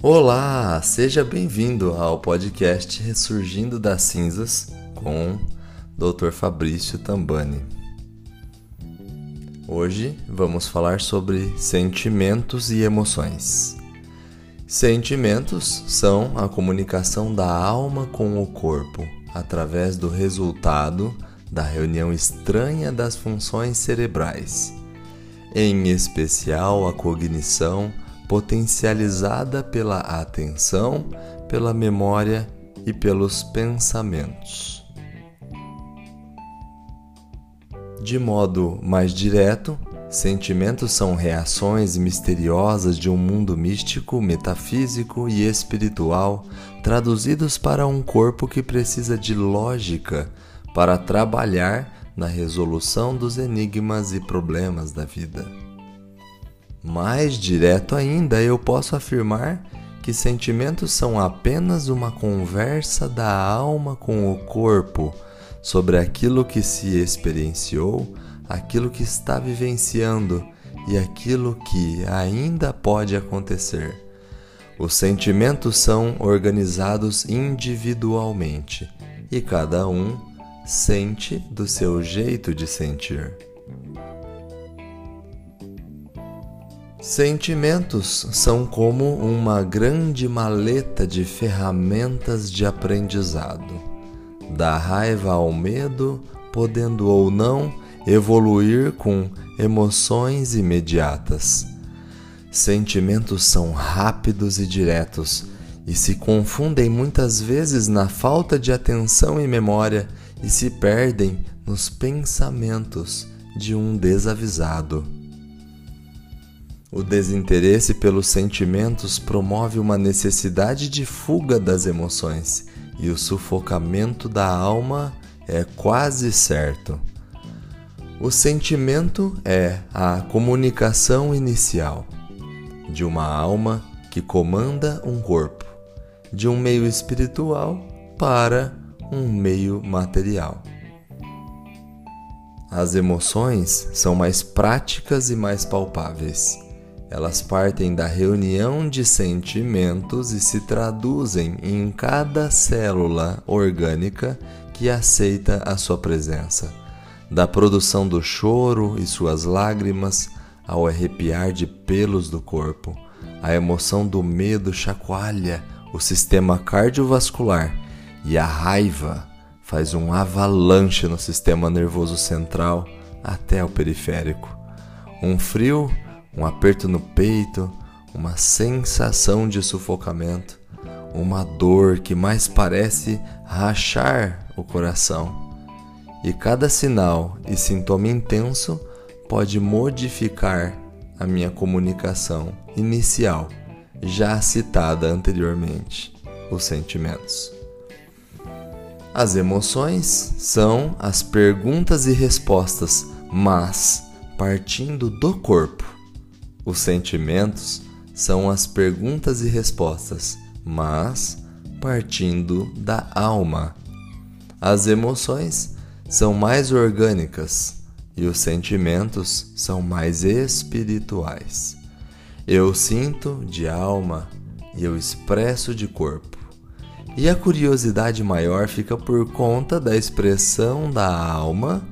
Olá, seja bem-vindo ao podcast Ressurgindo das Cinzas com Dr. Fabrício Tambani. Hoje vamos falar sobre sentimentos e emoções. Sentimentos são a comunicação da alma com o corpo através do resultado da reunião estranha das funções cerebrais, em especial a cognição potencializada pela atenção, pela memória e pelos pensamentos. De modo mais direto, sentimentos são reações misteriosas de um mundo místico, metafísico e espiritual traduzidos para um corpo que precisa de lógica para trabalhar na resolução dos enigmas e problemas da vida. Mais direto ainda, eu posso afirmar que sentimentos são apenas uma conversa da alma com o corpo sobre aquilo que se experienciou, aquilo que está vivenciando e aquilo que ainda pode acontecer. Os sentimentos são organizados individualmente e cada um sente do seu jeito de sentir. Sentimentos são como uma grande maleta de ferramentas de aprendizado. Da raiva ao medo, podendo ou não evoluir com emoções imediatas. Sentimentos são rápidos e diretos e se confundem muitas vezes na falta de atenção e memória e se perdem nos pensamentos de um desavisado. O desinteresse pelos sentimentos promove uma necessidade de fuga das emoções e o sufocamento da alma é quase certo. O sentimento é a comunicação inicial de uma alma que comanda um corpo, de um meio espiritual para um meio material. As emoções são mais práticas e mais palpáveis elas partem da reunião de sentimentos e se traduzem em cada célula orgânica que aceita a sua presença. Da produção do choro e suas lágrimas ao arrepiar de pelos do corpo, a emoção do medo chacoalha o sistema cardiovascular e a raiva faz um avalanche no sistema nervoso central até o periférico. Um frio um aperto no peito, uma sensação de sufocamento, uma dor que mais parece rachar o coração. E cada sinal e sintoma intenso pode modificar a minha comunicação inicial, já citada anteriormente, os sentimentos. As emoções são as perguntas e respostas, mas partindo do corpo os sentimentos são as perguntas e respostas, mas partindo da alma. As emoções são mais orgânicas e os sentimentos são mais espirituais. Eu sinto de alma e eu expresso de corpo. E a curiosidade maior fica por conta da expressão da alma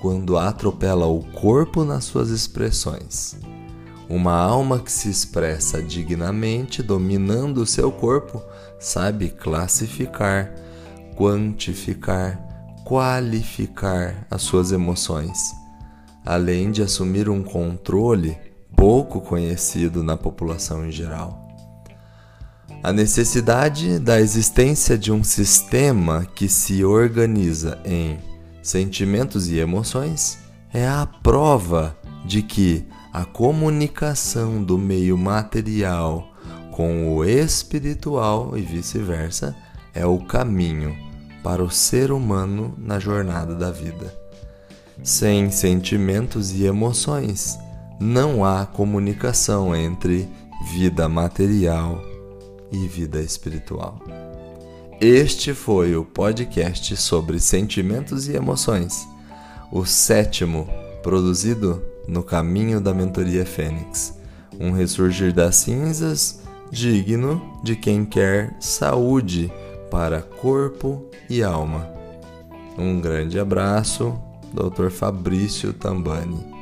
quando atropela o corpo nas suas expressões. Uma alma que se expressa dignamente, dominando o seu corpo, sabe classificar, quantificar, qualificar as suas emoções, além de assumir um controle pouco conhecido na população em geral. A necessidade da existência de um sistema que se organiza em sentimentos e emoções é a prova de que a comunicação do meio material com o espiritual e vice-versa é o caminho para o ser humano na jornada da vida. Sem sentimentos e emoções, não há comunicação entre vida material e vida espiritual. Este foi o podcast sobre sentimentos e emoções, o sétimo produzido no caminho da mentoria Fênix, um ressurgir das cinzas digno de quem quer saúde para corpo e alma. Um grande abraço, Dr. Fabrício Tambani.